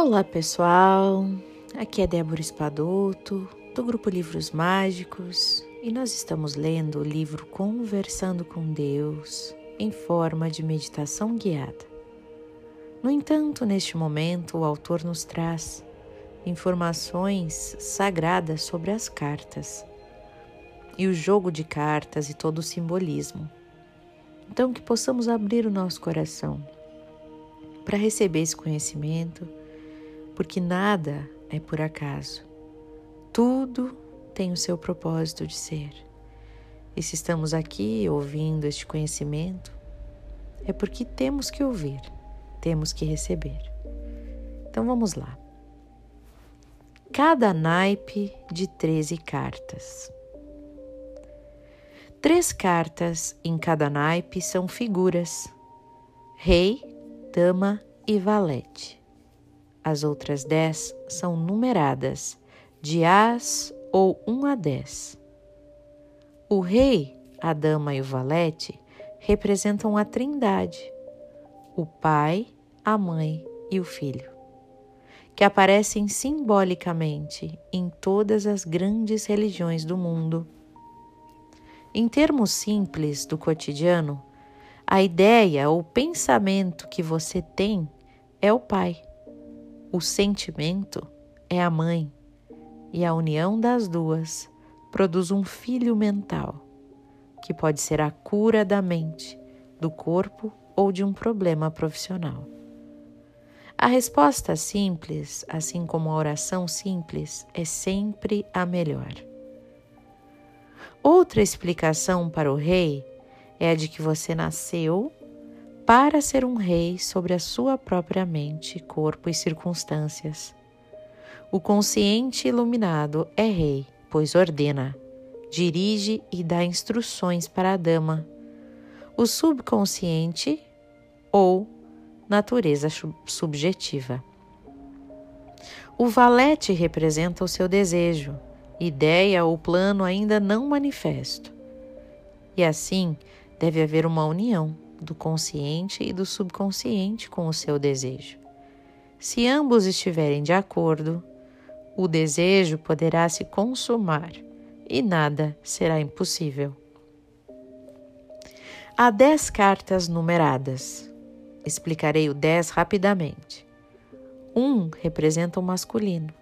Olá pessoal, aqui é Débora Espadoto, do grupo Livros Mágicos, e nós estamos lendo o livro Conversando com Deus em forma de meditação guiada. No entanto, neste momento, o autor nos traz informações sagradas sobre as cartas e o jogo de cartas e todo o simbolismo. Então, que possamos abrir o nosso coração para receber esse conhecimento porque nada é por acaso. Tudo tem o seu propósito de ser. E se estamos aqui ouvindo este conhecimento, é porque temos que ouvir, temos que receber. Então vamos lá. Cada naipe de 13 cartas. Três cartas em cada naipe são figuras: rei, dama e valete. As outras dez são numeradas de As ou 1 a 10. O rei, a dama e o valete representam a trindade, o pai, a mãe e o filho, que aparecem simbolicamente em todas as grandes religiões do mundo. Em termos simples do cotidiano, a ideia ou pensamento que você tem é o pai. O sentimento é a mãe, e a união das duas produz um filho mental, que pode ser a cura da mente, do corpo ou de um problema profissional. A resposta simples, assim como a oração simples, é sempre a melhor. Outra explicação para o rei é a de que você nasceu para ser um rei sobre a sua própria mente, corpo e circunstâncias. O consciente iluminado é rei, pois ordena, dirige e dá instruções para a dama. O subconsciente ou natureza subjetiva. O valete representa o seu desejo, ideia ou plano ainda não manifesto. E assim deve haver uma união do consciente e do subconsciente com o seu desejo. Se ambos estiverem de acordo, o desejo poderá se consumar e nada será impossível. Há dez cartas numeradas. Explicarei o dez rapidamente. Um representa o masculino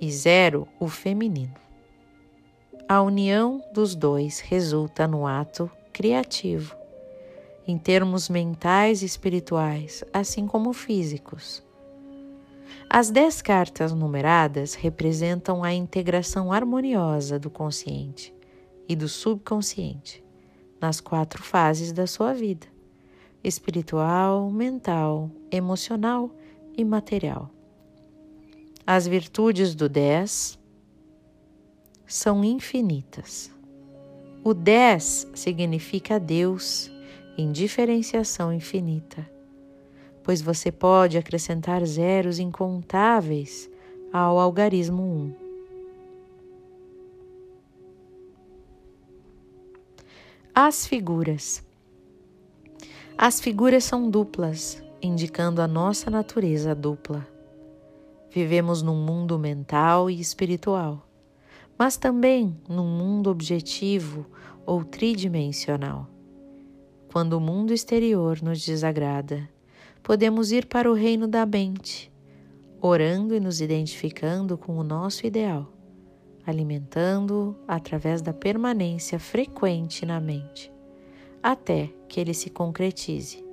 e zero o feminino. A união dos dois resulta no ato criativo em termos mentais e espirituais, assim como físicos. As dez cartas numeradas representam a integração harmoniosa do consciente e do subconsciente nas quatro fases da sua vida: espiritual, mental, emocional e material. As virtudes do dez são infinitas. O dez significa Deus em diferenciação infinita, pois você pode acrescentar zeros incontáveis ao algarismo 1. As figuras. As figuras são duplas, indicando a nossa natureza dupla. Vivemos num mundo mental e espiritual, mas também num mundo objetivo ou tridimensional. Quando o mundo exterior nos desagrada, podemos ir para o reino da mente, orando e nos identificando com o nosso ideal, alimentando-o através da permanência frequente na mente, até que ele se concretize.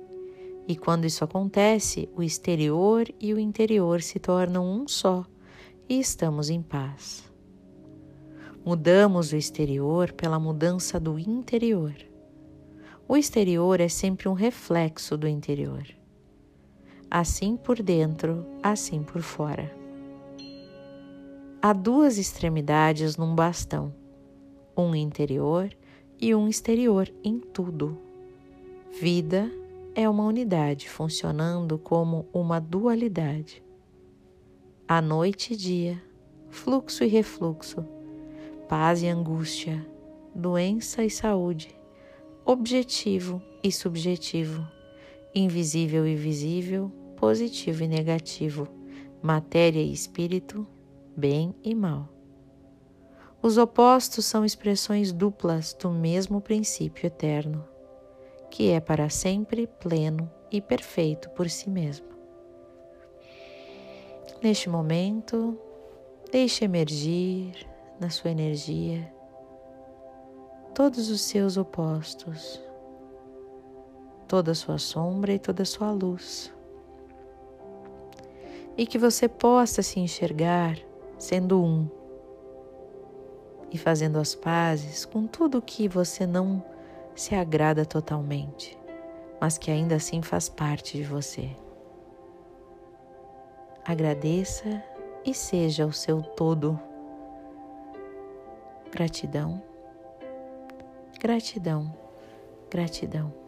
E quando isso acontece, o exterior e o interior se tornam um só e estamos em paz. Mudamos o exterior pela mudança do interior o exterior é sempre um reflexo do interior. Assim por dentro, assim por fora. Há duas extremidades num bastão, um interior e um exterior em tudo. Vida é uma unidade funcionando como uma dualidade. A noite e dia, fluxo e refluxo, paz e angústia, doença e saúde, objetivo e subjetivo, invisível e visível, positivo e negativo, matéria e espírito, bem e mal. Os opostos são expressões duplas do mesmo princípio eterno, que é para sempre pleno e perfeito por si mesmo. Neste momento, deixe emergir na sua energia todos os seus opostos, toda a sua sombra e toda a sua luz. E que você possa se enxergar sendo um e fazendo as pazes com tudo que você não se agrada totalmente, mas que ainda assim faz parte de você. Agradeça e seja o seu todo. Gratidão, gratidão, gratidão.